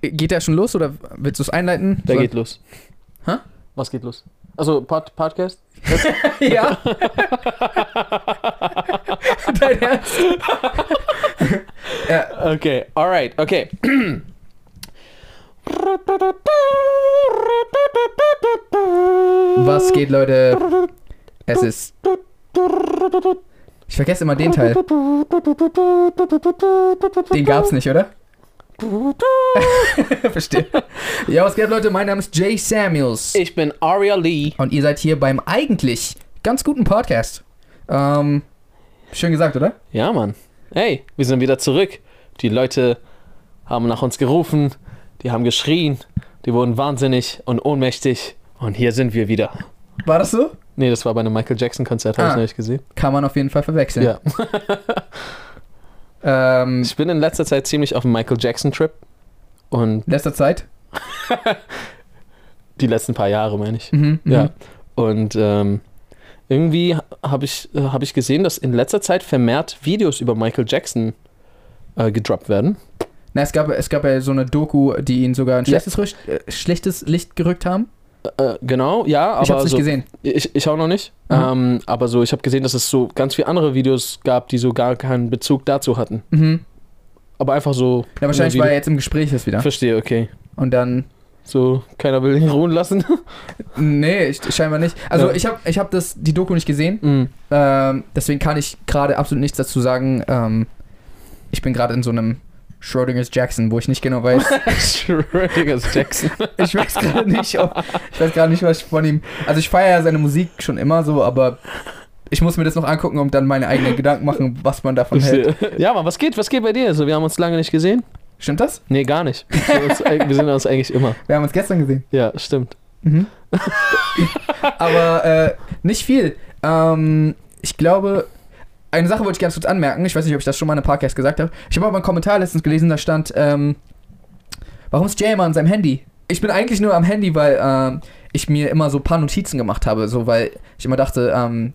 Geht der schon los oder willst du es einleiten? Der So- geht los. Hä? Was geht los? Also Pod Podcast? Ja. Dein Ernst? ja, Okay, alright, okay. was geht, Leute? Es ist. Ich vergesse immer den Teil. Den gab's nicht, oder? Verstehe. Ja, was geht, Leute? Mein Name ist Jay Samuels. Ich bin Aria Lee. Und ihr seid hier beim eigentlich ganz guten Podcast. Ähm, schön gesagt, oder? Ja, Mann. Hey, wir sind wieder zurück. Die Leute haben nach uns gerufen, die haben geschrien, die wurden wahnsinnig und ohnmächtig. Und hier sind wir wieder. War das so? Nee, das war bei einem Michael Jackson-Konzert, habe Ah. ich neulich gesehen. Kann man auf jeden Fall verwechseln. Ja. Ähm, Ich bin in letzter Zeit ziemlich auf dem Michael Jackson-Trip. Und letzter Zeit? die letzten paar Jahre, meine ich. Mhm, mhm. Ja. Und ähm, irgendwie habe ich, äh, hab ich gesehen, dass in letzter Zeit vermehrt Videos über Michael Jackson äh, gedroppt werden. Na, es gab, es gab ja so eine Doku, die ihn sogar ein Ja. schlechtes, Rücht, äh, schlechtes Licht gerückt haben. Äh, genau, ja, aber ich hab's nicht so, gesehen. Ich, ich auch noch nicht. Aha. Ähm, aber so, ich habe gesehen, dass es so ganz viele andere Videos gab, die so gar keinen Bezug dazu hatten. Mhm. Aber einfach so. Ja, wahrscheinlich, weil er jetzt im Gespräch ist wieder. Verstehe, okay. Und dann. So, keiner will ihn ruhen lassen. Nee, ich, scheinbar nicht. Also Ja. ich habe ich hab das, die Doku nicht gesehen. Mhm. Ähm, deswegen kann ich gerade absolut nichts dazu sagen. Ähm, ich bin gerade in so einem Schrödingers Jackson, wo ich nicht genau weiß. Schrödingers Jackson. ich weiß gerade nicht, ob, ich weiß gerade nicht, was ich von ihm. Also ich feiere ja seine Musik schon immer so, aber ich muss mir das noch angucken und dann meine eigenen Gedanken machen, was man davon hält. Ja, Mann, was geht? Was geht bei dir? So, wir haben uns lange nicht gesehen. Stimmt das? Nee, gar nicht. Wir sehen uns, wir sehen uns eigentlich immer. Wir haben uns gestern gesehen. Ja, stimmt. Mhm. Aber äh, nicht viel. Ähm, ich glaube, eine Sache wollte ich ganz kurz anmerken. Ich weiß nicht, ob ich das schon mal in einem Podcast gesagt habe. Ich habe aber einen Kommentar letztens gelesen, da stand, ähm, warum ist Jay immer an seinem Handy? Ich bin eigentlich nur am Handy, weil ähm, ich mir immer so ein paar Notizen gemacht habe. So, weil ich immer dachte, ähm,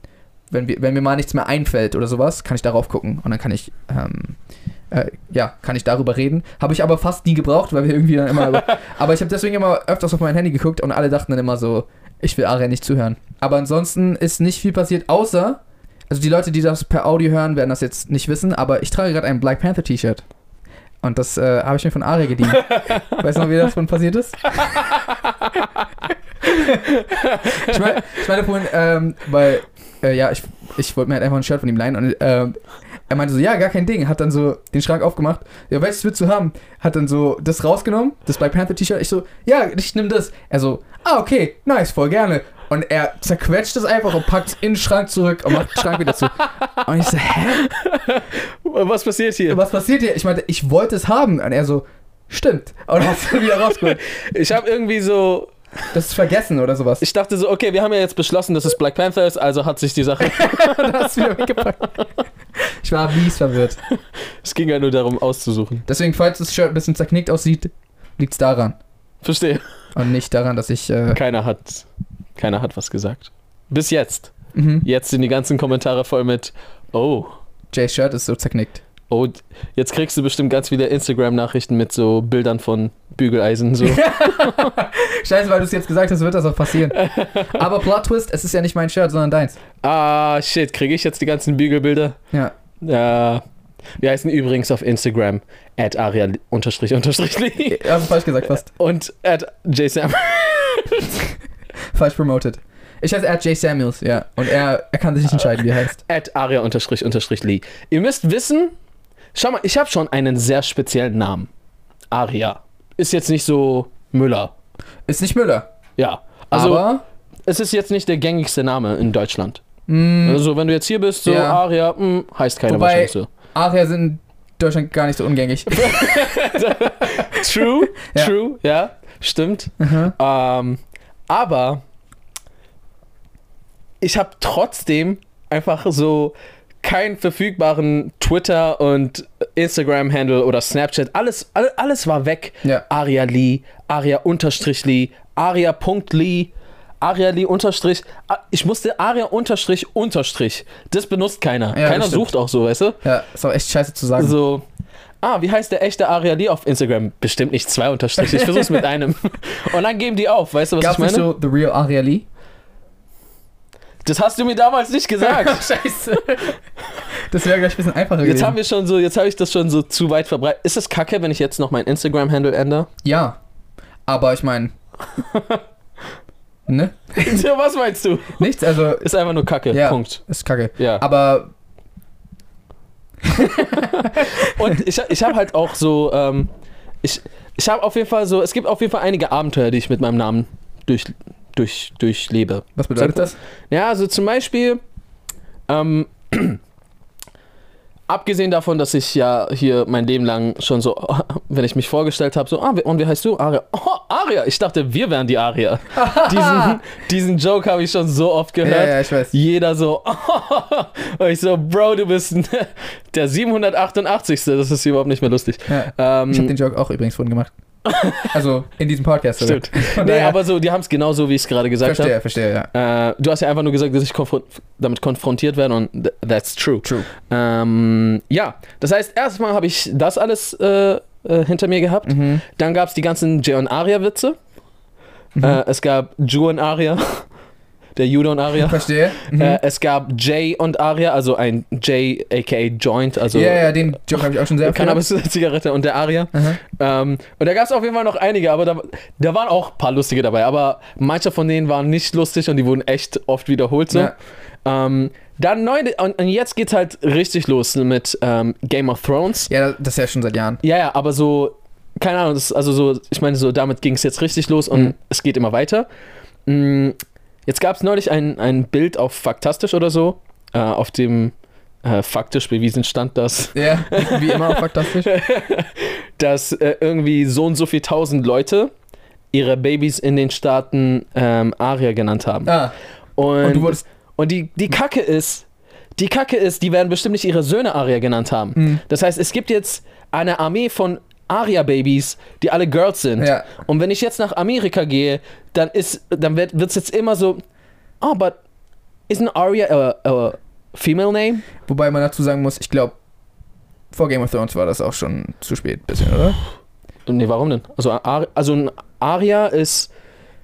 wenn, wir, wenn mir mal nichts mehr einfällt oder sowas, kann ich darauf gucken und dann kann ich, ähm, äh, ja, kann ich darüber reden. Habe ich aber fast nie gebraucht, weil wir irgendwie dann immer. aber ich habe deswegen immer öfters auf mein Handy geguckt und alle dachten dann immer so, ich will Aria nicht zuhören. Aber ansonsten ist nicht viel passiert, außer, also die Leute, die das per Audio hören, werden das jetzt nicht wissen, aber ich trage gerade ein Black Panther T-Shirt. Und das äh, habe ich mir von Aria geliehen. weißt du noch, wie das von passiert ist? ich meine, ich meine vorhin, ähm, weil, äh, ja, ich, ich wollte mir halt einfach ein Shirt von ihm leihen und ähm, er meinte so, ja, gar kein Ding, hat dann so den Schrank aufgemacht, ja, welches willst du haben? Hat dann so das rausgenommen, das Black Panther T-Shirt, ich so, ja, ich nehme das. Er so, ah, okay, nice, voll gerne. Und er zerquetscht es einfach und packt es in den Schrank zurück und macht den Schrank wieder zu. Und ich so, hä? Was passiert hier? Was passiert hier? Ich meinte, ich wollte es haben. Und er so, stimmt. Und hat es wieder rausgeholt. Ich habe irgendwie so. Das ist vergessen oder sowas. Ich dachte so, okay, wir haben ja jetzt beschlossen, dass es Black Panther ist, also hat sich die Sache. Es wieder weggepackt. Ich war mies verwirrt. es ging ja nur darum, auszusuchen. Deswegen, falls das Shirt ein bisschen zerknickt aussieht, liegt es daran. Verstehe. Und nicht daran, dass ich. Äh, Keiner hat. Keiner hat was gesagt. Bis jetzt. mhm. Jetzt sind die ganzen Kommentare voll mit, oh, Jays Shirt ist so zerknickt. oh, jetzt kriegst du bestimmt ganz viele Instagram-Nachrichten mit so Bildern von Bügeleisen. So. Scheiße, weil du es jetzt gesagt hast, wird das auch passieren. Aber Plot Twist, es ist ja nicht mein Shirt, sondern deins. ah, shit, kriege ich jetzt die ganzen Bügelbilder? Ja. Ja. Wir heißen übrigens auf Instagram at aria unterstrich unterstrich Lee Also falsch gesagt, fast. und at jsam. Falsch promoted. Ich heiße at Jay Samuels, ja. Und er, er kann sich nicht entscheiden, wie er heißt. at aria unterstrich unterstrich Lee. Ihr müsst wissen, schau mal, ich habe schon einen sehr speziellen Namen. Aria. Ist jetzt nicht so Müller. Ist nicht Müller. Ja. Also, aber. es ist jetzt nicht der gängigste Name in Deutschland. Mh, Also, wenn du jetzt hier bist, so Ja. Aria, mh, heißt keiner Wobei- wahrscheinlich so. Aria sind in Deutschland gar nicht so ungängig. True, Ja. true, ja, stimmt. Mhm. Ähm, aber ich habe trotzdem einfach so keinen verfügbaren Twitter und Instagram-Handle oder Snapchat. Alles, all- alles war weg. Ja. Aria Lee, Aria unterstrich Lee, Aria.Lee, Aria Lee unterstrich. Ah, Ich musste Aria unterstrich unterstrich. Das benutzt keiner. Ja, keiner sucht auch so, weißt du? Ja, ist auch echt scheiße zu sagen. So, ah, wie heißt der echte Aria Lee auf Instagram? Bestimmt nicht zwei Unterstriche, ich versuch's mit einem. Und dann geben die auf, weißt du, was Gab's ich meine? so The Real Aria Lee? Das hast du mir damals nicht gesagt. Scheiße. Das wäre gleich ein bisschen einfacher Jetzt gewesen. haben wir schon so, jetzt habe ich das schon so zu weit verbreitet. Ist es kacke, wenn ich jetzt noch mein Instagram-Handle ändere? ja, aber ich meine... ne? Ja, was meinst du? Nichts, also Ist einfach nur kacke. Ja. Punkt. ist kacke. Ja. Aber Und ich, ich habe halt auch so, ähm, ich, ich habe auf jeden Fall so, es gibt auf jeden Fall einige Abenteuer, die ich mit meinem Namen durch, durch, durchlebe. was bedeutet das? Ja, also zum Beispiel, ähm, abgesehen davon, dass ich ja hier mein Leben lang schon so, wenn ich mich vorgestellt habe, so, ah, und wie heißt du? Aria. Oh, Aria. Ich dachte, wir wären die Aria. diesen, diesen Joke habe ich schon so oft Ja, gehört. ja, ich weiß. Jeder so, und ich so, Bro, du bist der 788. Das ist überhaupt nicht mehr lustig. Ja. Ähm, Ich habe den Joke auch übrigens vorhin gemacht. Also in diesem Podcast. sogar. Stimmt. Nee, aber so, die haben es genau so, wie ich es gerade gesagt Verstehe, verstehe, ja. habe. Äh, du hast ja einfach nur gesagt, dass ich konfron damit konfrontiert werde und th that's true. True. Ähm, ja, das heißt, erstmal habe ich das alles äh, äh, hinter mir gehabt. Mhm. Dann gab es die ganzen Jay und Aria-Witze. Mhm. Äh, es gab Ju und Aria, der Judo und Aria. Verstehe. Mhm. Äh, es gab Jay und Aria, also ein Jay aka Joint, also ja, ja, den Joke habe ich auch schon sehr. Cannabis-Zigarette und der Aria. Ähm, und da gab es auf jeden Fall noch einige, aber da, da waren auch ein paar lustige dabei. Aber manche von denen waren nicht lustig und die wurden echt oft wiederholt so. Ja. Ähm, dann neu, und, und jetzt geht's halt richtig los mit ähm, Game of Thrones. ja, das ist ja schon seit Jahren. Ja, ja, aber so, keine Ahnung, das ist also so, ich meine, so damit ging es jetzt richtig los und Mhm. es geht immer weiter. Mm, Jetzt gab es neulich ein, ein Bild auf Faktastisch oder so, äh, auf dem äh, faktisch bewiesen stand, dass Ja, wie immer, fantastisch. dass äh, irgendwie so und so viel tausend Leute ihre Babys in den Staaten ähm, Aria genannt haben. Ah, Und, und und die, die Kacke ist, die Kacke ist, die werden bestimmt nicht ihre Söhne Aria genannt haben. Mhm. Das heißt, es gibt jetzt eine Armee von Aria-Babys, die alle Girls sind. Ja. Und wenn ich jetzt nach Amerika gehe, dann ist, dann wird es jetzt immer so, oh, but isn't Aria a, a female name? Wobei man dazu sagen muss, ich glaube, vor Game of Thrones war das auch schon zu spät, bisschen, oder? Nee, warum denn? Also, Ar also ein Aria ist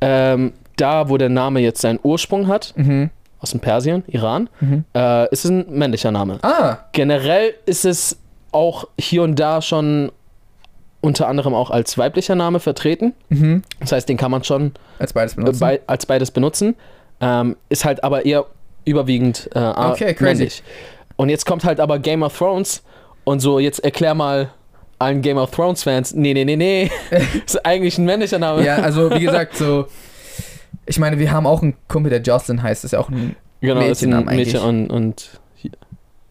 ähm, da, wo der Name jetzt seinen Ursprung hat, Mhm. aus dem Persien, Iran, Mhm. äh, ist es ein männlicher Name. Ah, Generell ist es auch hier und da schon unter anderem auch als weiblicher Name vertreten. mhm. Das heißt, den kann man schon als beides äh, benutzen. bei, als beides benutzen. Ähm, ist halt aber eher überwiegend äh, Okay, männlich. Und jetzt kommt halt aber Game of Thrones und so, jetzt erklär mal allen Game of Thrones Fans, nee, nee, nee, nee, ist eigentlich ein männlicher Name. ja, also wie gesagt, so. Ich meine, wir haben auch einen Kumpel, der Justin heißt, ist ja auch ein. genau, ist ein Mädchenname Mädchen und, und,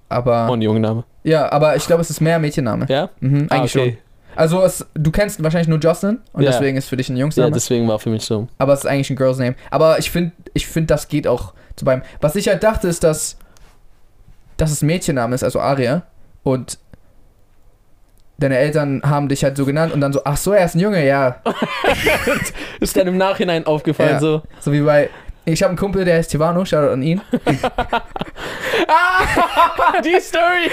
Aber. und Jungenname. ja, aber ich glaube, es ist mehr Mädchenname. Ja? Mhm, Ah, eigentlich okay. schon. Also es, du kennst wahrscheinlich nur Justin und Ja. deswegen ist für dich ein Ja, Jungsname. deswegen war für mich so. aber es ist eigentlich ein Girls Name. Aber ich finde, ich finde, das geht auch zu beim. Was ich halt dachte, ist, dass, dass es Mädchenname ist, also Aria. Und deine Eltern haben dich halt so genannt und dann so, ach so, er ist ein Junge, ja. Ist dann im Nachhinein aufgefallen Ja. so. So wie bei. Ich habe einen Kumpel, der heißt Tivano, Shoutout an ihn. Ah, die Story!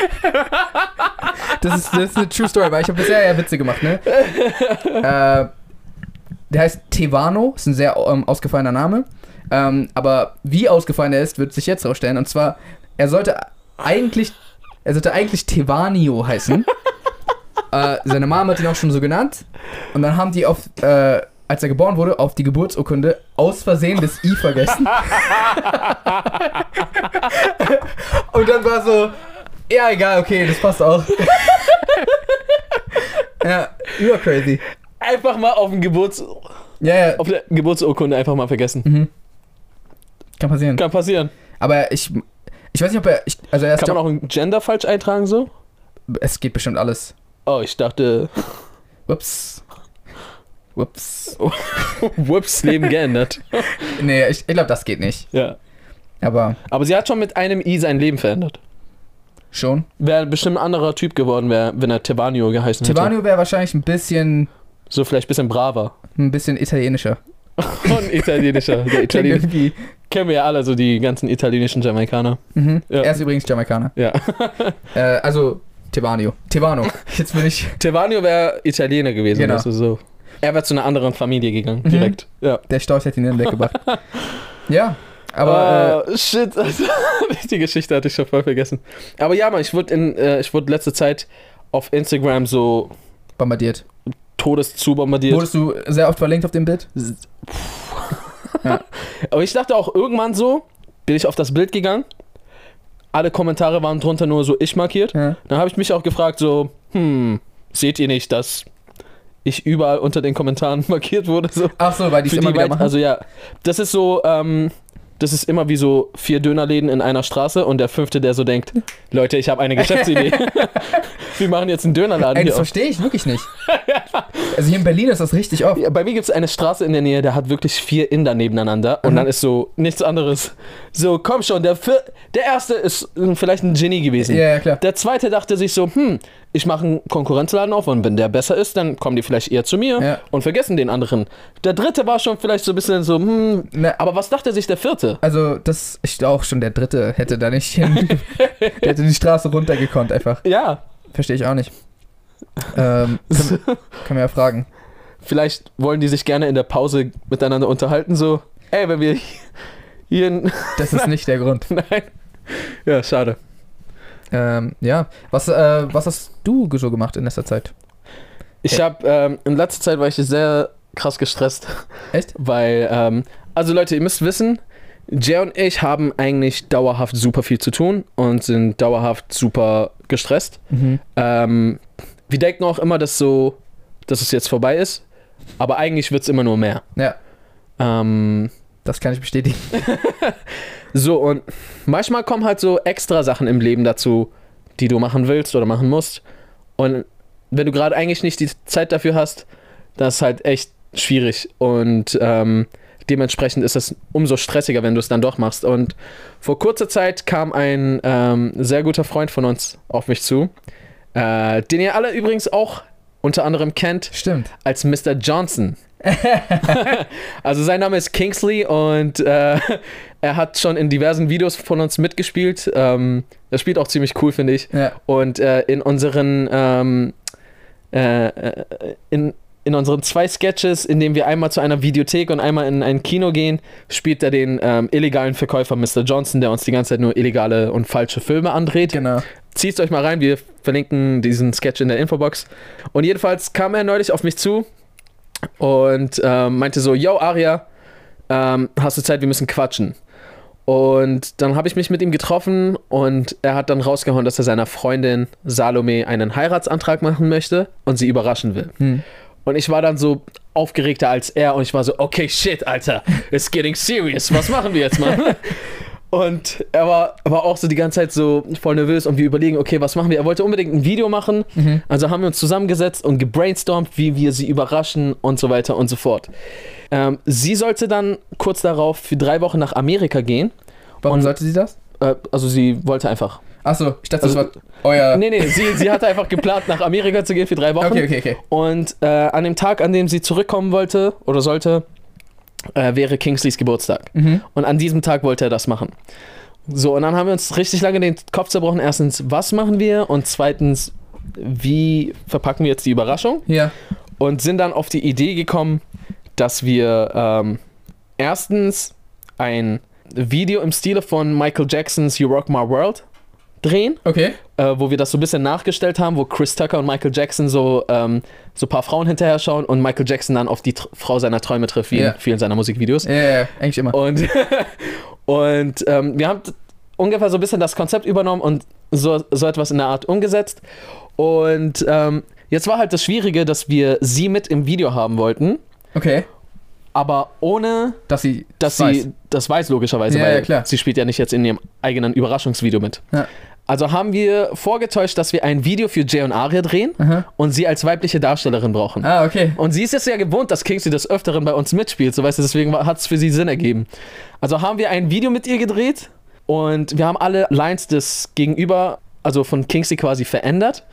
Das ist, das ist eine True Story, weil ich habe bisher ja Witze gemacht, ne? äh, der heißt Tevano, ist ein sehr ähm, ausgefallener Name. Ähm, aber wie ausgefallen er ist, wird sich jetzt rausstellen. Und zwar, er sollte eigentlich, er sollte eigentlich Tevanio heißen. äh, seine Mama hat ihn auch schon so genannt. Und dann haben die auf, äh, als er geboren wurde, auf die Geburtsurkunde aus Versehen das I vergessen. Und dann war so, ja, egal, okay, das passt auch. ja, über crazy. Einfach mal auf, dem Geburts Ja, ja, auf der Geburtsurkunde einfach mal vergessen. mhm. kann passieren. Kann passieren. Aber ich, ich weiß nicht, ob er, ich, also er Kann man auch ein Gender falsch eintragen so? es geht bestimmt alles. Oh, ich dachte, Ups. Ups. whoops, Leben geändert. Nee, ich, ich glaube, das geht nicht. Ja. Aber Aber sie hat schon mit einem I sein Leben verändert. schon. Wäre bestimmt ein anderer Typ geworden, wär, wenn er Tevanio geheißen hätte. Tevanio wäre wahrscheinlich ein bisschen, So vielleicht ein bisschen braver. ein bisschen italienischer. Und italienischer. Der Klingt Italien irgendwie. kennen wir ja alle, so die ganzen italienischen Jamaikaner. Mhm. Ja. Er ist übrigens Jamaikaner. Ja. Äh, also, Tebano. Tebano. Jetzt bin ich. Tevanio wäre Italiener gewesen, Genau. du, so. Er wäre zu einer anderen Familie gegangen, Mhm. direkt. Ja. Der Storch hat ihn dann weggebracht. ja, aber. Ah, shit, also, die Geschichte hatte ich schon voll vergessen. Aber ja, Mann, ich wurde in, äh, ich wurde letzte Zeit auf Instagram so Äh, bombardiert. todeszu bombardiert. Wurdest du sehr oft verlinkt auf dem Bild? Aber ich dachte auch irgendwann so, bin ich auf das Bild gegangen. Alle Kommentare waren drunter nur so ich markiert. Ja. Dann habe ich mich auch gefragt so, hm, seht ihr nicht, dass ich überall unter den Kommentaren markiert wurde? So. Ach so, weil die es Für immer die wieder weit, machen. also ja, das ist so, ähm, das ist immer wie so vier Dönerläden in einer Straße und der fünfte, der so denkt, Leute, ich habe eine Geschäftsidee. Wir machen jetzt einen Dönerladen Ey, das verstehe ich wirklich nicht. Also hier in Berlin ist das richtig oft. Ja, bei mir gibt es eine Straße in der Nähe, der hat wirklich vier Inder nebeneinander und Mhm. dann ist so nichts anderes. So, komm schon, der, vier, der erste ist äh, vielleicht ein Genie gewesen. Ja, ja, klar. Der zweite dachte sich so, hm, ich mache einen Konkurrenzladen auf und wenn der besser ist, dann kommen die vielleicht eher zu mir Ja. und vergessen den anderen. Der dritte war schon vielleicht so ein bisschen so, hm, Ne, aber was dachte sich der vierte? also, das, ich glaube auch schon der dritte hätte da nicht hin. der hätte die Straße runtergekonnt einfach. Ja, Verstehe ich auch nicht. Ähm, können, können wir ja fragen. vielleicht wollen die sich gerne in der Pause miteinander unterhalten, so, ey, wenn wir hier in, Das ist nicht der Grund. nein. Ja, schade. Ähm, ja, was, äh, was hast du so gemacht in letzter Zeit? Ich Ja. habe, ähm, in letzter Zeit war ich sehr krass gestresst. Echt? Weil, ähm, also Leute, ihr müsst wissen, Jay und ich haben eigentlich dauerhaft super viel zu tun und sind dauerhaft super gestresst. Mhm. Ähm, wir denken auch immer, dass so, dass es jetzt vorbei ist, aber eigentlich wird es immer nur mehr. Ja, Ähm, das kann ich bestätigen. so, und manchmal kommen halt so extra Sachen im Leben dazu, die du machen willst oder machen musst. Und wenn du gerade eigentlich nicht die Zeit dafür hast, das ist halt echt schwierig. Und ähm, dementsprechend ist es umso stressiger, wenn du es dann doch machst. Und vor kurzer Zeit kam ein ähm, sehr guter Freund von uns auf mich zu, äh, den ihr alle übrigens auch unter anderem kennt Stimmt. als Mr. Johnson. also sein Name ist Kingsley und äh, er hat schon in diversen Videos von uns mitgespielt. Ähm, er spielt auch ziemlich cool, finde ich. Ja. Und äh, in unseren ähm, äh, äh, in, in unseren zwei Sketches, in denen wir einmal zu einer Videothek und einmal in ein Kino gehen, spielt er den ähm, illegalen Verkäufer Mr. Johnson, der uns die ganze Zeit nur illegale und falsche Filme andreht Genau. Zieht euch mal rein, wir verlinken diesen Sketch in der Infobox. Und jedenfalls kam er neulich auf mich zu und ähm, meinte so, yo Aria, ähm, hast du Zeit, wir müssen quatschen. Und dann habe ich mich mit ihm getroffen und er hat dann rausgehauen, dass er seiner Freundin Salome einen Heiratsantrag machen möchte und sie überraschen will. Hm. Und ich war dann so aufgeregter als er und ich war so, okay, shit, Alter, it's getting serious. Was machen wir jetzt, Mann? Und er war aber auch so die ganze Zeit so voll nervös und wir überlegen, okay, was machen wir? Er wollte unbedingt ein Video machen. Mhm. Also haben wir uns zusammengesetzt und gebrainstormt, wie wir sie überraschen und so weiter und so fort. Ähm, sie sollte dann kurz darauf für drei Wochen nach Amerika gehen. Warum Und- sollte sie das? Äh, also sie wollte einfach. Achso, ich dachte, Also- das war euer. Nee, nee, sie, sie hatte einfach geplant, nach Amerika zu gehen für drei Wochen. Okay, okay, okay. Und äh, an dem Tag, an dem sie zurückkommen wollte oder sollte, äh, wäre Kingsleys Geburtstag. Mhm. Und an diesem Tag wollte er das machen. So, und dann haben wir uns richtig lange den Kopf zerbrochen. Erstens, was machen wir? Und zweitens, wie verpacken wir jetzt die Überraschung? Ja. Und sind dann auf die Idee gekommen, dass wir ähm, erstens ein Video im Stile von Michael Jacksons You Rock My World drehen, Okay. äh, wo wir das so ein bisschen nachgestellt haben, wo Chris Tucker und Michael Jackson so, ähm, so ein paar Frauen hinterher schauen und Michael Jackson dann auf die Tr Frau seiner Träume trifft, wie Ja. in vielen seiner Musikvideos. Ja, ja, ja, eigentlich immer. Und, und ähm, wir haben ungefähr so ein bisschen das Konzept übernommen und so, so etwas in der Art umgesetzt. Und ähm, jetzt war halt das Schwierige, dass wir sie mit im Video haben wollten, Okay. aber ohne, Dass sie. dass weiß. sie das weiß, logischerweise, Ja, weil ja, sie spielt ja nicht jetzt in ihrem eigenen Überraschungsvideo mit. Ja. Also haben wir vorgetäuscht, dass wir ein Video für Jay und Aria drehen Aha. und sie als weibliche Darstellerin brauchen. Ah, okay. Und sie ist jetzt ja gewohnt, dass Kingsley des Öfteren bei uns mitspielt, so weißt du, deswegen hat es für sie Sinn ergeben. Also haben wir ein Video mit ihr gedreht und wir haben alle Lines des Gegenüber, also von Kingsley quasi verändert,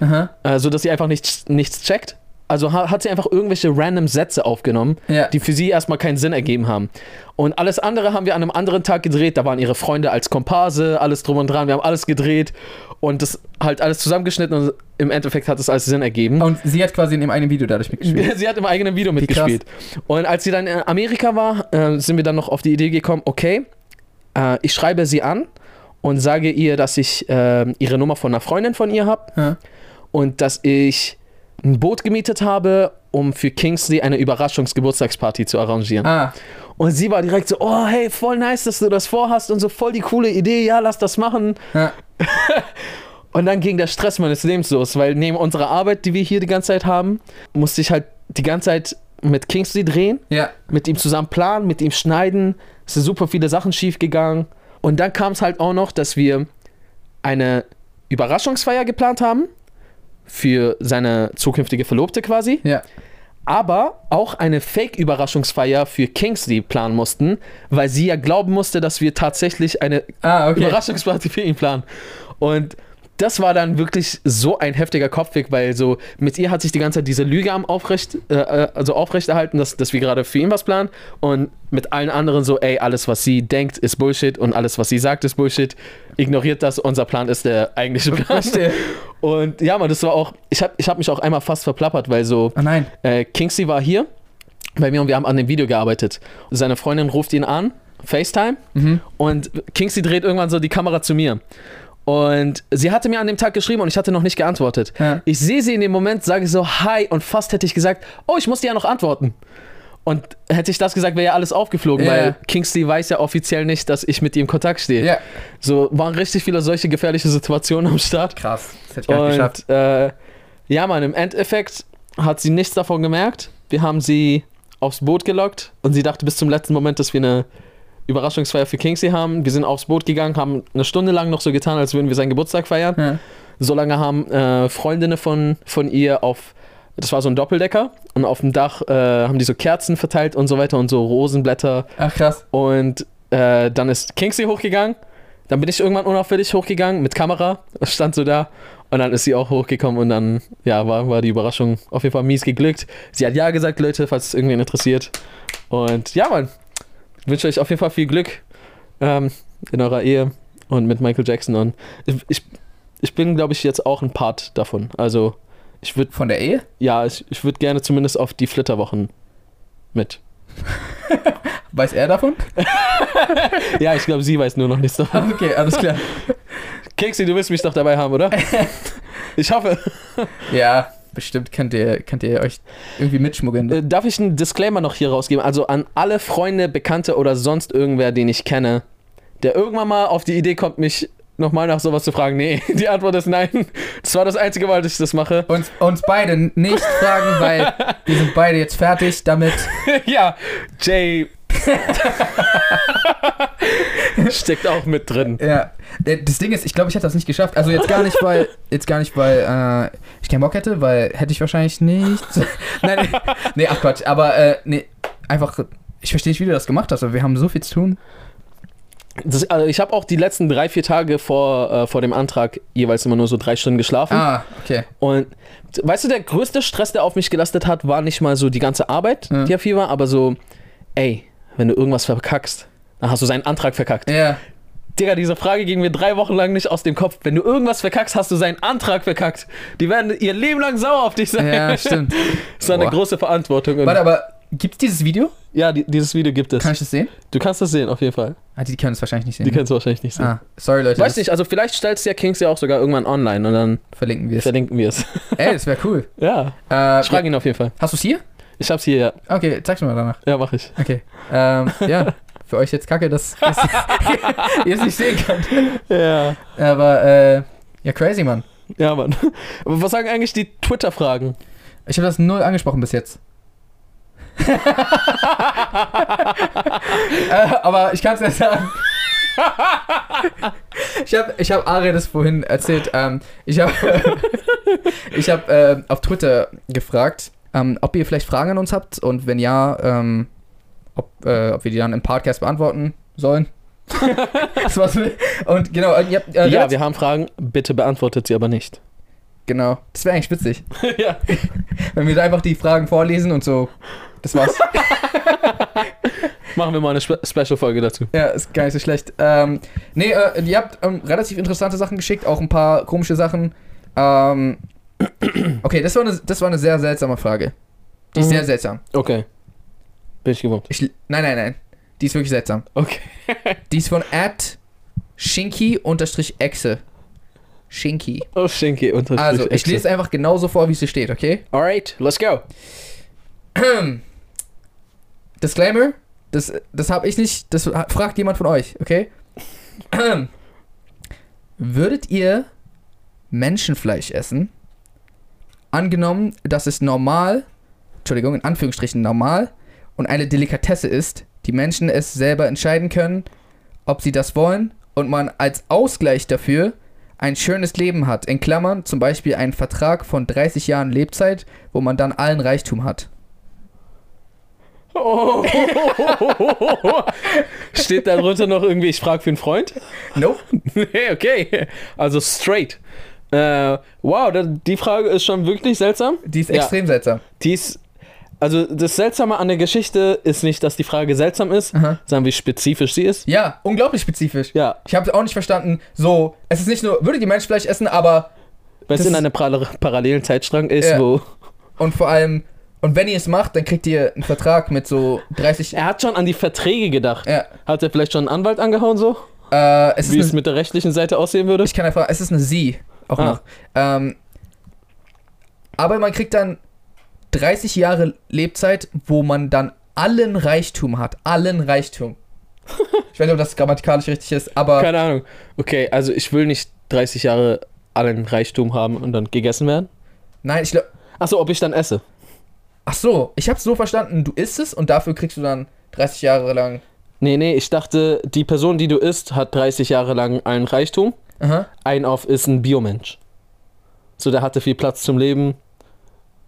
äh, sodass sie einfach nichts, nichts checkt. Also ha hat sie einfach irgendwelche random Sätze aufgenommen, Ja. die für sie erstmal keinen Sinn ergeben haben. Und alles andere haben wir an einem anderen Tag gedreht. Da waren ihre Freunde als Komparse, alles drum und dran. Wir haben alles gedreht und das halt alles zusammengeschnitten und im Endeffekt hat es alles Sinn ergeben. Und sie hat quasi in ihrem eigenen Video dadurch mitgespielt. Sie hat im eigenen Video mitgespielt. Und als sie dann in Amerika war, äh, sind wir dann noch auf die Idee gekommen, okay, äh, ich schreibe sie an und sage ihr, dass ich äh, ihre Nummer von einer Freundin von ihr habe Ja. und dass ich ein Boot gemietet habe, um für Kingsley eine Überraschungsgeburtstagsparty zu arrangieren. Ah, Und sie war direkt so, oh hey, voll nice, dass du das vorhast und so voll die coole Idee, ja, lass das machen. ja. Und dann ging der Stress meines Lebens los, weil neben unserer Arbeit, die wir hier die ganze Zeit haben, musste ich halt die ganze Zeit mit Kingsley drehen, Ja. mit ihm zusammen planen, mit ihm schneiden. Es sind super viele Sachen schief gegangen. Und dann kam es halt auch noch, dass wir eine Überraschungsfeier geplant haben für seine zukünftige Verlobte quasi, Ja. aber auch eine Fake-Überraschungsfeier für Kingsley planen mussten, weil sie ja glauben musste, dass wir tatsächlich eine Ah, okay. Überraschungsparty für ihn planen. Und das war dann wirklich so ein heftiger Kopfweg, weil so mit ihr hat sich die ganze Zeit diese Lüge am aufrecht, äh, äh, also aufrechterhalten, dass, dass wir gerade für ihn was planen. Und mit allen anderen so, ey, alles, was sie denkt, ist Bullshit und alles, was sie sagt, ist Bullshit. Ignoriert das, unser Plan ist der eigentliche Plan. Und ja, man, das war auch, ich habe ich hab mich auch einmal fast verplappert, weil so, Oh nein. äh, Kingsley war hier bei mir und wir haben an dem Video gearbeitet. Seine Freundin ruft ihn an, FaceTime, Mhm. und Kingsley dreht irgendwann so die Kamera zu mir. Und sie hatte mir an dem Tag geschrieben und ich hatte noch nicht geantwortet. Ja. Ich sehe sie in dem Moment, sage so Hi und fast hätte ich gesagt, oh, ich muss dir ja noch antworten. Und hätte ich das gesagt, wäre ja alles aufgeflogen, Ja. weil Kingsley weiß ja offiziell nicht, dass ich mit ihm in Kontakt stehe. Ja. So waren richtig viele solche gefährliche Situationen am Start. Krass. Das hätte ich gar nicht geschafft. Äh, ja, man, im Endeffekt hat sie nichts davon gemerkt. Wir haben sie aufs Boot gelockt und sie dachte bis zum letzten Moment, dass wir eine Überraschungsfeier für Kingsley haben. Wir sind aufs Boot gegangen, haben eine Stunde lang noch so getan, als würden wir seinen Geburtstag feiern. Ja. So lange haben äh, Freundinnen von, von ihr auf, das war so ein Doppeldecker, und auf dem Dach äh, haben die so Kerzen verteilt und so weiter und so Rosenblätter. Ach, krass. Und äh, dann ist Kingsley hochgegangen. Dann bin ich irgendwann unauffällig hochgegangen mit Kamera. Stand so da. Und dann ist sie auch hochgekommen und dann, ja, war, war die Überraschung auf jeden Fall mies geglückt. Sie hat ja gesagt, Leute, falls es irgendwen interessiert. Und ja, Mann, wünsche euch auf jeden Fall viel Glück ähm, in eurer Ehe und mit Michael Jackson. Und ich, ich, bin, glaube ich, jetzt auch ein Part davon. Also, ich würde, Von der Ehe? ja, ich, ich würde gerne zumindest auf die Flitterwochen mit. Weiß er davon? Ja, ich glaube, sie weiß nur noch nichts davon. Okay, alles klar. Keksi, du willst mich doch dabei haben, oder? Ich hoffe. Ja, bestimmt könnt ihr, könnt ihr euch irgendwie mitschmuggeln. Äh, Darf ich einen Disclaimer noch hier rausgeben? Also an alle Freunde, Bekannte oder sonst irgendwer, den ich kenne, der irgendwann mal auf die Idee kommt, mich nochmal nach sowas zu fragen. Nee, die Antwort ist nein. Das war das einzige Mal, dass ich das mache. Uns, uns beide nicht fragen, weil wir sind beide jetzt fertig damit. ja, Jay steckt auch mit drin. Ja, äh, das Ding ist, ich glaube, ich hätte das nicht geschafft. Also jetzt gar nicht, weil jetzt gar nicht, weil äh, ich keinen Bock hätte, weil hätte ich wahrscheinlich nicht. Nein, nee, nee, ach Quatsch. Aber äh, nee, einfach, ich verstehe nicht, wie du das gemacht hast. Aber wir haben so viel zu tun. Das, also ich habe auch die letzten drei, vier Tage vor, äh, vor dem Antrag jeweils immer nur so drei Stunden geschlafen. Ah, okay. Und weißt du, der größte Stress, der auf mich gelastet hat, war nicht mal so die ganze Arbeit, Ja. die ja viel war, aber so, ey, wenn du irgendwas verkackst, dann hast du seinen Antrag verkackt. Ja, Digga, diese Frage ging mir drei Wochen lang nicht aus dem Kopf. Wenn du irgendwas verkackst, hast du seinen Antrag verkackt. Die werden ihr Leben lang sauer auf dich sein. ja, stimmt. Das war eine Boah. große Verantwortung. Warte, aber gibt's dieses Video? ja, die, dieses Video gibt es. Kann ich das sehen? Du kannst das sehen, auf jeden Fall. Ah, die können es wahrscheinlich nicht sehen. Die kannst du wahrscheinlich nicht sehen. ah, sorry Leute. Weiß nicht, also vielleicht stellst du ja Kings ja auch sogar irgendwann online und dann Verlinken wir es. verlinken wir es. Ey, das wäre cool. ja. Äh, Ich frage ihn auf jeden Fall. Hast du es hier? Ich hab's hier, ja. Okay, zeig's mir mal danach. Ja, mach ich. Okay. Ähm, ja, für euch jetzt kacke, dass ihr es nicht sehen könnt. Ja. Aber, äh, ja, crazy, Mann. Ja, Mann. Aber was sagen eigentlich die Twitter-Fragen? Ich habe das null angesprochen bis jetzt. äh, aber ich kann es ja sagen. ich habe ich hab Ari das vorhin erzählt. Ähm, ich habe ich hab, äh, auf Twitter gefragt, ähm, ob ihr vielleicht Fragen an uns habt und wenn ja, ähm, ob, äh, ob wir die dann im Podcast beantworten sollen. das war's. Und genau, äh, ihr habt, äh, ja, wir haben Fragen, bitte beantwortet sie aber nicht. genau. Das wäre eigentlich witzig. ja. Wenn wir da einfach die Fragen vorlesen und so. Das war's. Machen wir mal eine Spe Special-Folge dazu. ja, ist gar nicht so schlecht. Ähm, nee, äh, ihr habt ähm, relativ interessante Sachen geschickt, auch ein paar komische Sachen. Ähm, Okay, das war eine, das war eine sehr seltsame Frage. Die ist Mhm. sehr seltsam. Okay. Bin ich gewohnt. Ich, nein, nein, nein. Die ist wirklich seltsam. Okay. Die ist von at Shinky-Exe. Shinky. Oh, Schinky. Unterstrich Also, ich lese einfach genauso vor, wie es hier steht, okay? Alright, let's go. Disclaimer, das, das habe ich nicht, das fragt jemand von euch, okay? Würdet ihr Menschenfleisch essen? Angenommen, dass es normal, Entschuldigung, in Anführungsstrichen normal und eine Delikatesse ist, die Menschen es selber entscheiden können, ob sie das wollen und man als Ausgleich dafür ein schönes Leben hat, in Klammern zum Beispiel einen Vertrag von 30 Jahren Lebzeit, wo man dann allen Reichtum hat. Oh. Steht da drunter noch irgendwie, ich frage für einen Freund? Nope. Nee, okay. Also straight. Äh, wow, die Frage ist schon wirklich seltsam. Die ist Ja. extrem seltsam. Die ist. Also das Seltsame an der Geschichte ist nicht, dass die Frage seltsam ist, Aha. sondern wie spezifisch sie ist. Ja, unglaublich spezifisch. Ja, Ich habe auch nicht verstanden. So, es ist nicht nur, würdet ihr Menschenfleisch essen, aber weil es in einem Para parallelen Zeitstrang ist, Ja. wo. und vor allem, und wenn ihr es macht, dann kriegt ihr einen Vertrag mit so 30. Er hat schon an die Verträge gedacht. Ja, Hat er vielleicht schon einen Anwalt angehauen, so? äh, es Wie es mit der rechtlichen Seite aussehen würde? ich kann einfach, es ist eine Sie auch Ah. noch. Ähm, aber man kriegt dann 30 Jahre Lebzeit, wo man dann allen Reichtum hat. Allen Reichtum. ich weiß nicht, ob das grammatikalisch richtig ist, aber Keine Ahnung. Okay, also ich will nicht 30 Jahre allen Reichtum haben und dann gegessen werden. nein, ich glaube. Achso, ob ich dann esse. Ach so, ich habe so verstanden, du isst es und dafür kriegst du dann 30 Jahre lang. Nee, nee, ich dachte, die Person, die du isst, hat 30 Jahre lang allen Reichtum. Aha. Ein auf ist ein Biomensch. So, der hatte viel Platz zum Leben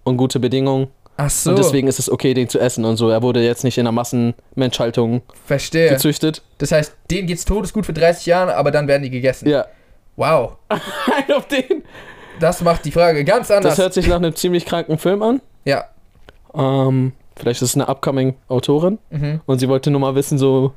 und gute Bedingungen. Ach so, Und deswegen ist es okay, den zu essen und so. Er wurde jetzt nicht in einer Massenmenschhaltung verstehe. gezüchtet. Das heißt, denen geht's todesgut für 30 Jahre, aber dann werden die gegessen. Ja. Wow, Ein auf den. das macht die Frage ganz anders. Das hört sich nach einem ziemlich kranken Film an. ja. Ähm, vielleicht ist es eine upcoming Autorin Mhm. und sie wollte nur mal wissen, so.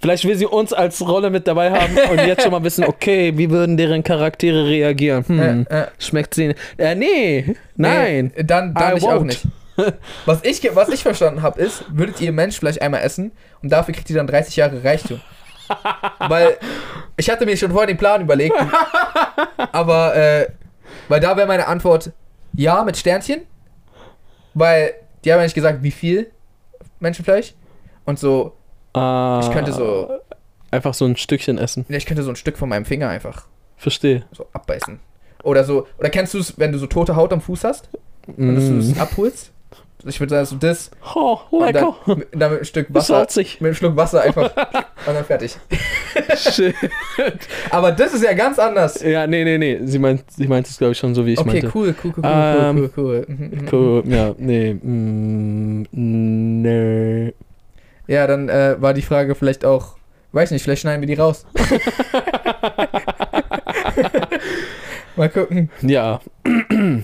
Vielleicht will sie uns als Rolle mit dabei haben und jetzt schon mal wissen, okay, wie würden deren Charaktere reagieren? Hm, Äh, äh, schmeckt sie. Äh, nee, nein. Nee, dann dann I ich auch nicht. Was ich, was ich verstanden habe, ist, würdet ihr Mensch vielleicht einmal essen und dafür kriegt ihr dann 30 Jahre Reichtum. weil ich hatte mir schon vorher den Plan überlegt, aber äh, weil da wäre meine Antwort ja mit Sternchen, weil die haben ja nicht gesagt, wie viel Menschenfleisch und so, Ah, ich könnte so, Einfach so ein Stückchen essen. ich könnte so ein Stück von meinem Finger einfach Verstehe. so abbeißen. Oder so, oder kennst du es, wenn du so tote Haut am Fuß hast und dass du es Mm. abholst? Ich würde sagen, so das Oh, und lecker. dann, mit, dann mit einem Stück Wasser, mit einem Schluck Wasser einfach und dann fertig. Shit. Aber das ist ja ganz anders. Ja, nee, nee, nee. Sie meint, sie meint es, glaube ich, schon so, wie ich okay, meinte. cool, cool, cool, cool, Ähm, cool, cool, cool. Mhm, mhm, mhm. Cool, ja, nee. Mm, nee. Ja, dann äh, war die Frage vielleicht auch, weiß nicht, vielleicht schneiden wir die raus. Mal gucken. Ja,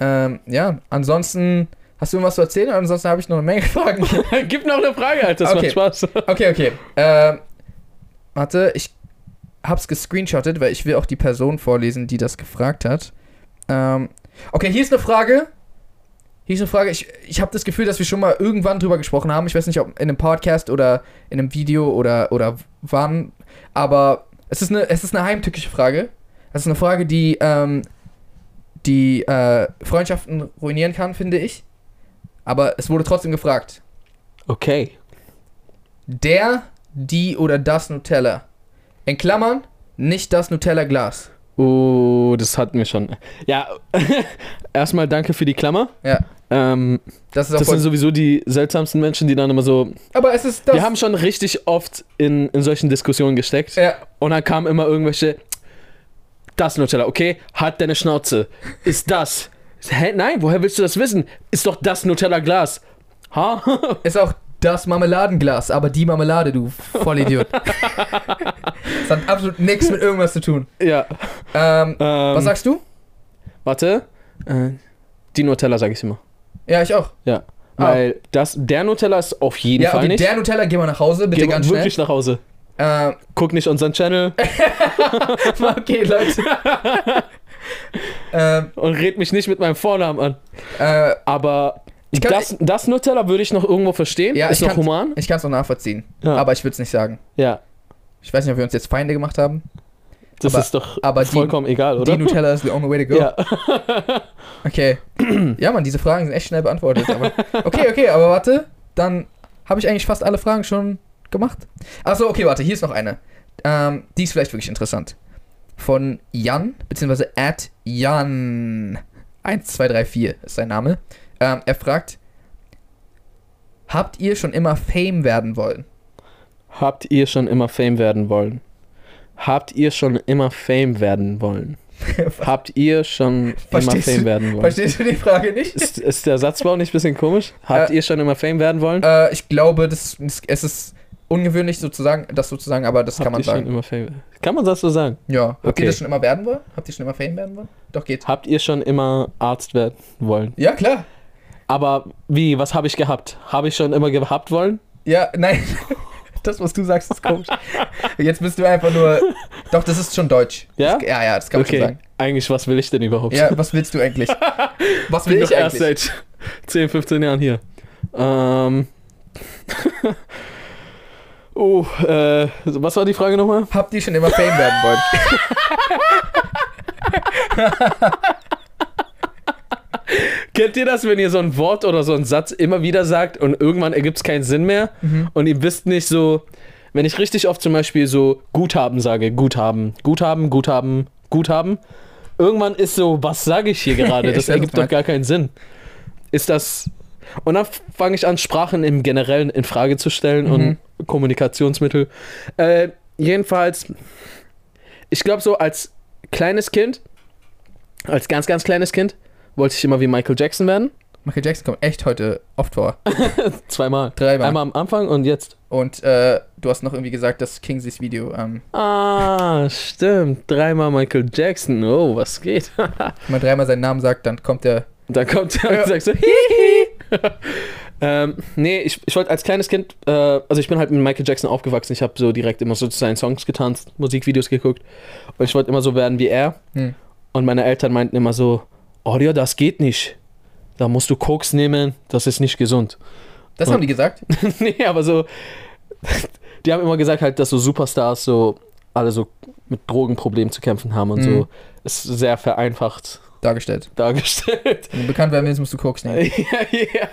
Ähm, ja, ansonsten, hast du irgendwas zu erzählen? Ansonsten habe ich noch eine Menge Fragen. gib noch eine Frage, Alter. Das Okay. macht Spaß. Okay, okay. Ähm, warte, ich hab's gescreenshottet, weil ich will auch die Person vorlesen, die das gefragt hat. Ähm, okay, hier ist eine Frage. Hier ist eine Frage. Ich, ich habe das Gefühl, dass wir schon mal irgendwann drüber gesprochen haben. Ich weiß nicht, ob in einem Podcast oder in einem Video oder, oder wann. Aber es ist, eine, es ist eine heimtückische Frage. Es ist eine Frage, die, ähm, die äh, Freundschaften ruinieren kann, finde ich. Aber es wurde trotzdem gefragt. Okay. Der, die oder das Nutella. In Klammern, nicht das Nutella-Glas. Oh, das hatten wir schon. Ja, erstmal danke für die Klammer. Ja, Ähm, das das sind sowieso die seltsamsten Menschen, die dann immer so. Aber es ist das. Wir haben schon richtig oft in, in solchen Diskussionen gesteckt. ja, Und dann kamen immer irgendwelche. Das Nutella, okay? Hat deine Schnauze. Ist das. Hä? Nein, woher willst du das wissen? Ist doch das Nutella-Glas. Ha? ist auch das Marmeladenglas, aber die Marmelade, du Vollidiot. das hat absolut nichts mit irgendwas zu tun. ja. Ähm, Ähm, was sagst du? Warte. Äh, die Nutella sage ich immer. Ja, ich auch. Ja. Ah. Weil das, der Nutella ist auf jeden Ja, Fall nicht. der Nutella, geh mal nach Hause, bitte Geh ganz schnell. wirklich nach Hause. Ähm, Guck nicht unseren Channel. okay, Leute. ähm, Und red mich nicht mit meinem Vornamen an. äh, Aber kann- das, das Nutella würde ich noch irgendwo verstehen. Ja, ist ich noch human. ich kann es noch nachvollziehen. Ja. Aber ich würde es nicht sagen. Ja, Ich weiß nicht, ob wir uns jetzt Feinde gemacht haben. das Aber- ist doch aber die- vollkommen egal, oder? Die Nutella is the only way to go. ja. Okay. ja, Mann, diese Fragen sind echt schnell beantwortet. Okay, okay, aber warte. Dann habe ich eigentlich fast alle Fragen schon gemacht. Achso, okay, warte, hier ist noch eine. Ähm, die ist vielleicht wirklich interessant. Von Jan, beziehungsweise at Jan1234 ist sein Name. Ähm, er fragt, habt ihr schon immer Fame werden wollen? Habt ihr schon immer Fame werden wollen? Habt ihr schon immer Fame werden wollen? Habt ihr schon immer Verstehst Fame du- werden wollen? Verstehst du die Frage nicht? Ist, ist der Satzbau nicht ein bisschen komisch? Habt Äh, ihr schon immer Fame werden wollen? Äh, ich glaube, das, es ist ungewöhnlich sozusagen, das sozusagen, aber das Habt kann man ihr schon sagen. immer Fame? Kann man das so sagen? Ja. Habt Okay. ihr das schon immer werden wollen? Habt ihr schon immer Fame werden wollen? Doch, geht. Habt ihr schon immer Arzt werden wollen? Ja, klar. Aber wie, was habe ich gehabt? Habe ich schon immer gehabt wollen? Ja, nein. Das, was du sagst, ist komisch. Jetzt bist du einfach nur. Doch, das ist schon deutsch. Ja? Das, ja, ja, das kann man okay, schon sagen. eigentlich, was will ich denn überhaupt? Ja, was willst du eigentlich? Was will Bin ich ich erst eigentlich? seit 10, 15 Jahren hier. Ähm. oh, äh, was war die Frage nochmal? Habt ihr schon immer Fame werden wollen? Kennt ihr das, wenn ihr so ein Wort oder so einen Satz immer wieder sagt und irgendwann ergibt es keinen Sinn mehr Mhm. und ihr wisst nicht so, wenn ich richtig oft zum Beispiel so Guthaben sage, Guthaben, Guthaben, Guthaben, Guthaben, irgendwann ist so, was sage ich hier gerade? Das ergibt doch gar keinen Sinn. Ist das. Und dann fange ich an, Sprachen im Generellen in Frage zu stellen Mhm. und Kommunikationsmittel. Äh, jedenfalls, ich glaube, so als kleines Kind, als ganz, ganz kleines Kind, wollte ich immer wie Michael Jackson werden. Michael Jackson kommt echt heute oft vor. Zweimal. Dreimal. Einmal am Anfang und jetzt. Und äh, du hast noch irgendwie gesagt, dass Kingsley's Video. Ähm, Ah, stimmt. Dreimal Michael Jackson. Oh, was geht? wenn man dreimal seinen Namen sagt, dann kommt der. dann kommt er Ja. und sagt so, hihi. ähm, nee, ich, ich wollte als kleines Kind, äh, also ich bin halt mit Michael Jackson aufgewachsen. Ich habe so direkt immer so zu seinen Songs getanzt, Musikvideos geguckt. Und ich wollte immer so werden wie er. Hm. Und meine Eltern meinten immer so, oh ja, das geht nicht. Da musst du Koks nehmen, das ist nicht gesund. Das Und- haben die gesagt. nee, aber so, die haben immer gesagt halt, dass so Superstars so alle so mit Drogenproblemen zu kämpfen haben und Mhm. so. Ist sehr vereinfacht Dargestellt. dargestellt. Wenn du bekannt werden willst, musst du Koks nehmen. ja, ja.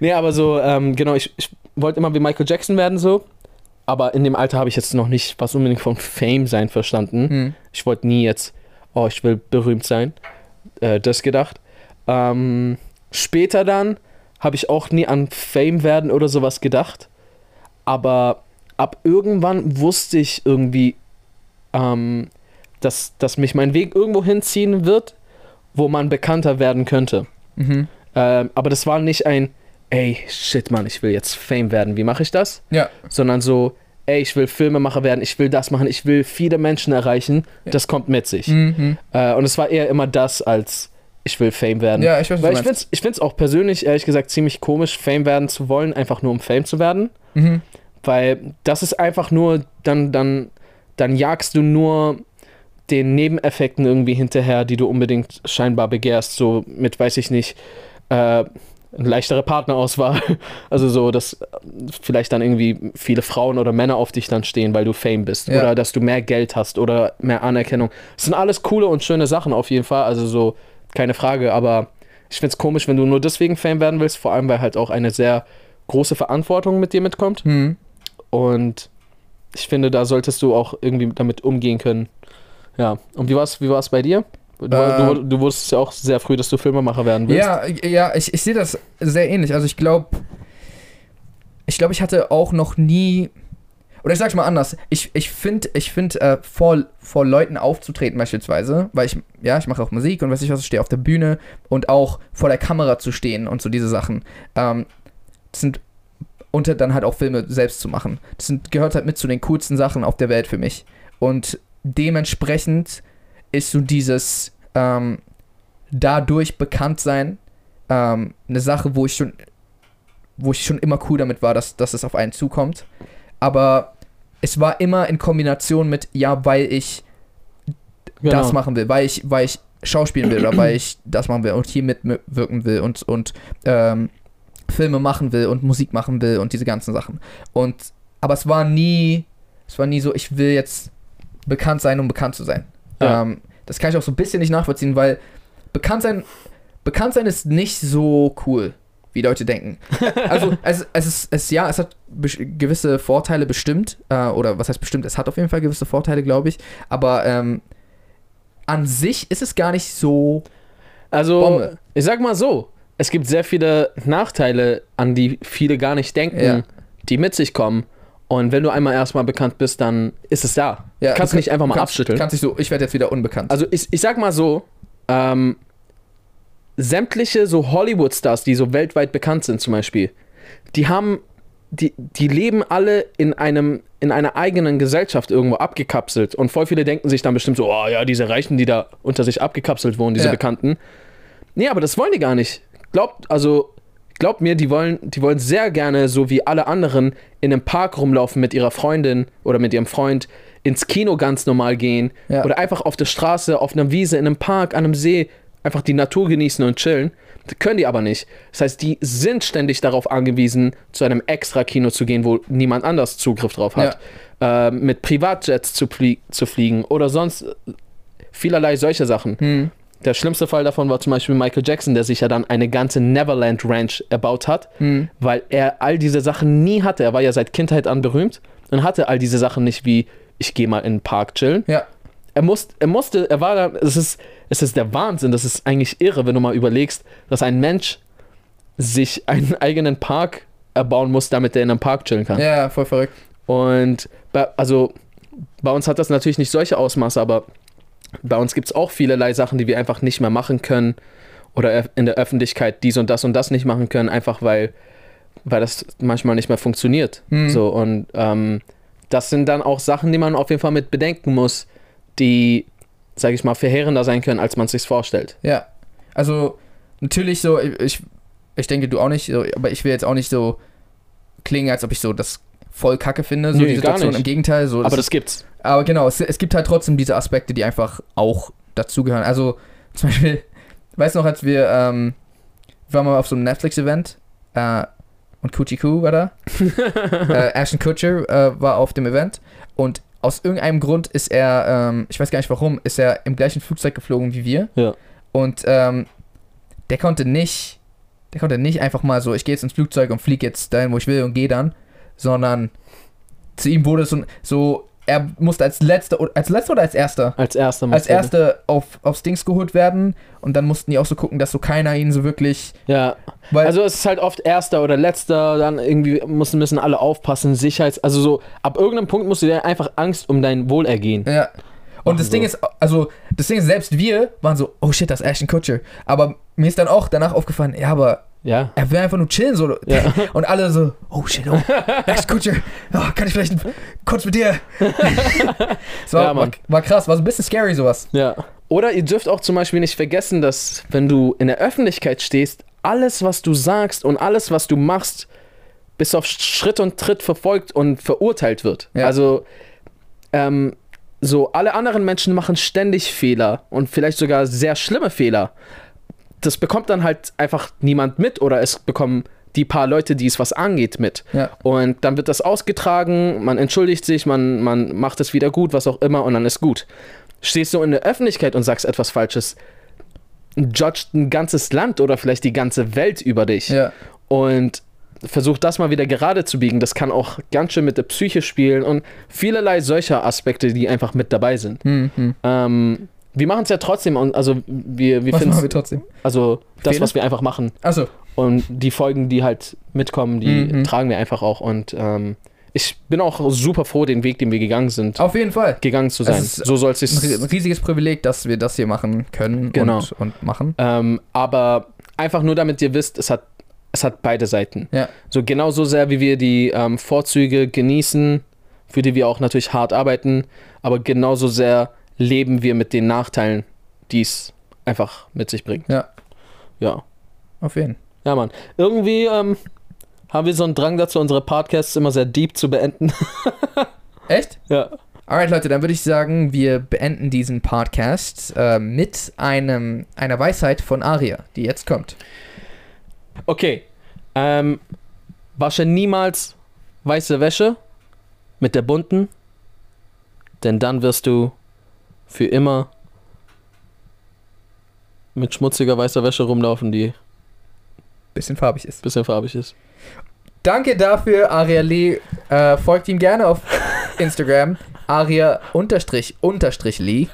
Nee, aber so, ähm, genau, ich, ich wollte immer wie Michael Jackson werden, so. Aber in dem Alter habe ich jetzt noch nicht was unbedingt von Fame sein verstanden. Hm. Ich wollte nie jetzt, oh, ich will berühmt sein. Äh, das gedacht. Ähm, später dann habe ich auch nie an Fame werden oder sowas gedacht. Aber ab irgendwann wusste ich irgendwie, ähm, dass, dass mich mein Weg irgendwo hinziehen wird, wo man bekannter werden könnte. Mhm. Ähm, aber das war nicht ein, ey, shit, Mann, ich will jetzt Fame werden. Wie mache ich das? Ja. Sondern so, ey, ich will Filmemacher werden, ich will das machen, ich will viele Menschen erreichen. Ja. Das kommt mit sich. Mhm. Äh, und es war eher immer das, als ich will Fame werden. Ja, ich weiß, Weil ich es ich find's auch persönlich, ehrlich gesagt, ziemlich komisch, Fame werden zu wollen, einfach nur um Fame zu werden. Mhm. Weil das ist einfach nur, dann, dann, dann jagst du nur den Nebeneffekten irgendwie hinterher, die du unbedingt scheinbar begehrst, so mit, weiß ich nicht, äh, leichtere Partnerauswahl. Also so, dass äh, vielleicht dann irgendwie viele Frauen oder Männer auf dich dann stehen, weil du Fame bist. Ja. Oder dass du mehr Geld hast oder mehr Anerkennung. Das sind alles coole und schöne Sachen auf jeden Fall. Also so, keine Frage. Aber ich finde es komisch, wenn du nur deswegen Fame werden willst, vor allem weil halt auch eine sehr große Verantwortung mit dir mitkommt. Mhm. Und ich finde, da solltest du auch irgendwie damit umgehen können. Ja, und wie war es wie war's bei dir? Du, du, Ähm. du wusstest ja auch sehr früh, dass du Filmemacher werden willst. Ja, ja, ich, ich sehe das sehr ähnlich. Also ich glaube, ich glaube, ich hatte auch noch nie, oder ich sag's mal anders, ich, ich finde, ich find, äh, vor, vor Leuten aufzutreten beispielsweise, weil ich, ja, ich mache auch Musik und weiß ich was, ich stehe auf der Bühne und auch vor der Kamera zu stehen und so diese Sachen, ähm, das sind, und dann halt auch Filme selbst zu machen. Das sind, gehört halt mit zu den coolsten Sachen auf der Welt für mich. Und dementsprechend ist so dieses, ähm, dadurch bekannt sein, ähm, eine Sache, wo ich schon, wo ich schon immer cool damit war, dass, dass es auf einen zukommt. Aber es war immer in Kombination mit, ja, weil ich Genau. das machen will, weil ich, weil ich schauspielen will oder weil ich das machen will und hier mitwirken will und, und ähm, Filme machen will und Musik machen will und diese ganzen Sachen. Und aber es war nie, es war nie so, ich will jetzt bekannt sein, um bekannt zu sein. Ja. Ähm, das kann ich auch so ein bisschen nicht nachvollziehen, weil bekannt sein, bekannt sein ist nicht so cool, wie Leute denken. Also es, es ist, es, ja, es hat gewisse Vorteile bestimmt, äh, oder was heißt bestimmt, es hat auf jeden Fall gewisse Vorteile, glaube ich, aber ähm, an sich ist es gar nicht so, Also, Bombe. ich sag mal so, es gibt sehr viele Nachteile, an die viele gar nicht denken, Ja. die mit sich kommen. Und wenn du einmal erstmal bekannt bist, dann ist es da. ja, kannst du nicht einfach mal kannst, abschütteln. Kannst dich so, ich werde jetzt wieder unbekannt. Also ich, ich sag mal so, ähm, sämtliche so Hollywood-Stars, die so weltweit bekannt sind zum Beispiel, die haben, die, die leben alle in einem, in einer eigenen Gesellschaft irgendwo abgekapselt. Und voll viele denken sich dann bestimmt so, oh ja, diese Reichen, die da unter sich abgekapselt wohnen, diese Ja. Bekannten. Nee, aber das wollen die gar nicht. Glaubt, also, glaubt mir, die wollen, die wollen sehr gerne, so wie alle anderen, in einem Park rumlaufen mit ihrer Freundin oder mit ihrem Freund, ins Kino ganz normal gehen Ja. oder einfach auf der Straße, auf einer Wiese, in einem Park, an einem See, einfach die Natur genießen und chillen. Das können die aber nicht. Das heißt, die sind ständig darauf angewiesen, zu einem extra Kino zu gehen, wo niemand anders Zugriff drauf hat. Äh, mit Privatjets zu, flie zu fliegen oder sonst äh, vielerlei solche Sachen. Hm. Der schlimmste Fall davon war zum Beispiel Michael Jackson, der sich ja dann eine ganze Neverland Ranch erbaut hat, Hm. weil er all diese Sachen nie hatte. Er war ja seit Kindheit an berühmt und hatte all diese Sachen nicht wie, ich gehe mal in den Park chillen. Ja, Er, muss, er musste, er war da, es ist, es ist der Wahnsinn, das ist eigentlich irre, wenn du mal überlegst, dass ein Mensch sich einen eigenen Park erbauen muss, damit er in einem Park chillen kann. ja, voll verrückt. Und bei, also bei uns hat das natürlich nicht solche Ausmaße, aber bei uns gibt es auch vielerlei Sachen, die wir einfach nicht mehr machen können oder in der Öffentlichkeit dies und das und das nicht machen können, einfach weil, weil das manchmal nicht mehr funktioniert. Hm. So, und ähm, das sind dann auch Sachen, die man auf jeden Fall mit bedenken muss, die, sage ich mal, verheerender sein können, als man sich vorstellt. Ja, also natürlich so, ich, ich denke du auch nicht, aber ich will jetzt auch nicht so klingen, als ob ich so das voll kacke finde, so Nee, die Situation. Im Gegenteil, so. Aber das gibt's. aber genau, es, es gibt halt trotzdem diese Aspekte, die einfach auch dazugehören. Also zum Beispiel, weißt du noch, als wir, ähm, wir waren mal auf so einem Netflix-Event äh, und Coochie Coo war da. äh, Ashton Kutcher äh, war auf dem Event und aus irgendeinem Grund ist er, ähm, ich weiß gar nicht warum, ist er im gleichen Flugzeug geflogen wie wir. Ja. Und ähm, der konnte nicht, der konnte nicht einfach mal so, ich gehe jetzt ins Flugzeug und fliege jetzt dahin, wo ich will und gehe dann, sondern zu ihm wurde es so, so er musste als letzter, oder- als letzter oder als erster? Als erster. Als erster auf, aufs Dings geholt werden und dann mussten die auch so gucken, dass so keiner ihn so wirklich, Ja, weil, Also es ist halt oft erster oder letzter, dann irgendwie müssen, müssen alle aufpassen, Sicherheits... Also so, ab irgendeinem Punkt musst du dir einfach Angst um dein Wohlergehen. ja. Und das so. Ding ist, also, das Ding ist, selbst wir waren so, oh shit, das ist Ashton Kutcher. Aber mir ist dann auch danach aufgefallen, ja, aber Ja. er will einfach nur chillen, so. Ja. Und alle so, oh shit, oh, Ashton Kutcher, oh, kann ich vielleicht kurz mit dir? war, Ja, war, war krass, war so ein bisschen scary, sowas. Ja. Oder ihr dürft auch zum Beispiel nicht vergessen, dass wenn du in der Öffentlichkeit stehst, alles, was du sagst und alles, was du machst, bis auf Schritt und Tritt verfolgt und verurteilt wird. Ja. Also, ähm, so, alle anderen Menschen machen ständig Fehler und vielleicht sogar sehr schlimme Fehler. Das bekommt dann halt einfach niemand mit oder es bekommen die paar Leute, die es was angeht, mit. Ja. Und dann wird das ausgetragen, man entschuldigt sich, man, man macht es wieder gut, was auch immer, und dann ist gut. Stehst du in der Öffentlichkeit und sagst etwas Falsches, judgt ein ganzes Land oder vielleicht die ganze Welt über dich. Ja. Und versucht das mal wieder gerade zu biegen. Das kann auch ganz schön mit der Psyche spielen und vielerlei solcher Aspekte, die einfach mit dabei sind. Hm, hm. Ähm, wir machen es ja trotzdem und also wir, wir finden trotzdem? also das, was wir einfach machen. Achso, Und die Folgen, die halt mitkommen, die Mhm. tragen wir einfach auch. Und ähm, ich bin auch super froh, den Weg, den wir gegangen sind, auf jeden Fall. gegangen zu Es sein. So soll es Ein sich. ri- riesiges Privileg, dass wir das hier machen können Genau. und, und machen. Ähm, aber einfach nur, damit ihr wisst, es hat, es hat beide Seiten. Ja. So genauso sehr, wie wir die ähm, Vorzüge genießen, für die wir auch natürlich hart arbeiten, aber genauso sehr leben wir mit den Nachteilen, die es einfach mit sich bringt. Ja. Ja. Auf jeden Fall. Ja, Mann. Irgendwie ähm, haben wir so einen Drang dazu, unsere Podcasts immer sehr deep zu beenden. Echt? ja. Alright, Leute, dann würde ich sagen, wir beenden diesen Podcast äh, mit einem, einer Weisheit von Aria, die jetzt kommt. Okay. Ähm, wasche niemals weiße Wäsche mit der bunten, denn dann wirst du für immer mit schmutziger weißer Wäsche rumlaufen, die Bisschen farbig ist. bisschen farbig ist. Danke dafür, Aria Lee. Äh, folgt ihm gerne auf Instagram. Aria unterstrich unterstrich Lee.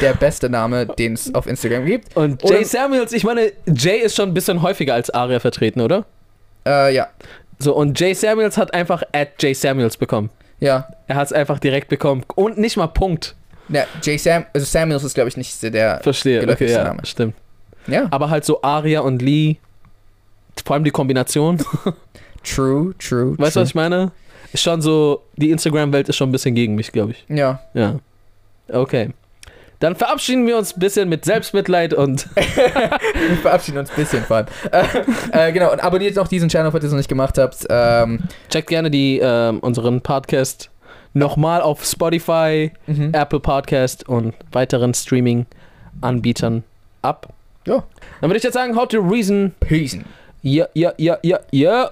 Der beste Name, den es auf Instagram gibt. Und Jay Samuels, ich meine, Jay ist schon ein bisschen häufiger als Aria vertreten, oder? Äh, ja. So, und Jay Samuels hat einfach at Jay Samuels bekommen. Ja. Er hat es einfach direkt bekommen. Und nicht mal Punkt. Ja, Jay Sam, also Samuels ist, glaube ich, nicht der. Verstehe. Okay, ja, Name. stimmt. Ja. Aber halt so Aria und Lee, vor allem die Kombination. True, true. Weißt du, was ich meine? Ist schon so, die Instagram-Welt ist schon ein bisschen gegen mich, glaube ich. Ja. Ja. Okay. Dann verabschieden wir uns ein bisschen mit Selbstmitleid und Wir verabschieden uns ein bisschen von. Äh, äh, genau, und abonniert noch diesen Channel, falls ihr es noch nicht gemacht habt. Ähm, checkt gerne die, ähm, unseren Podcast nochmal auf Spotify, mhm. Apple Podcast und weiteren Streaming-Anbietern ab. Ja. Dann würde ich jetzt sagen, how to reason. Peace. Ja, ja, ja, ja, ja.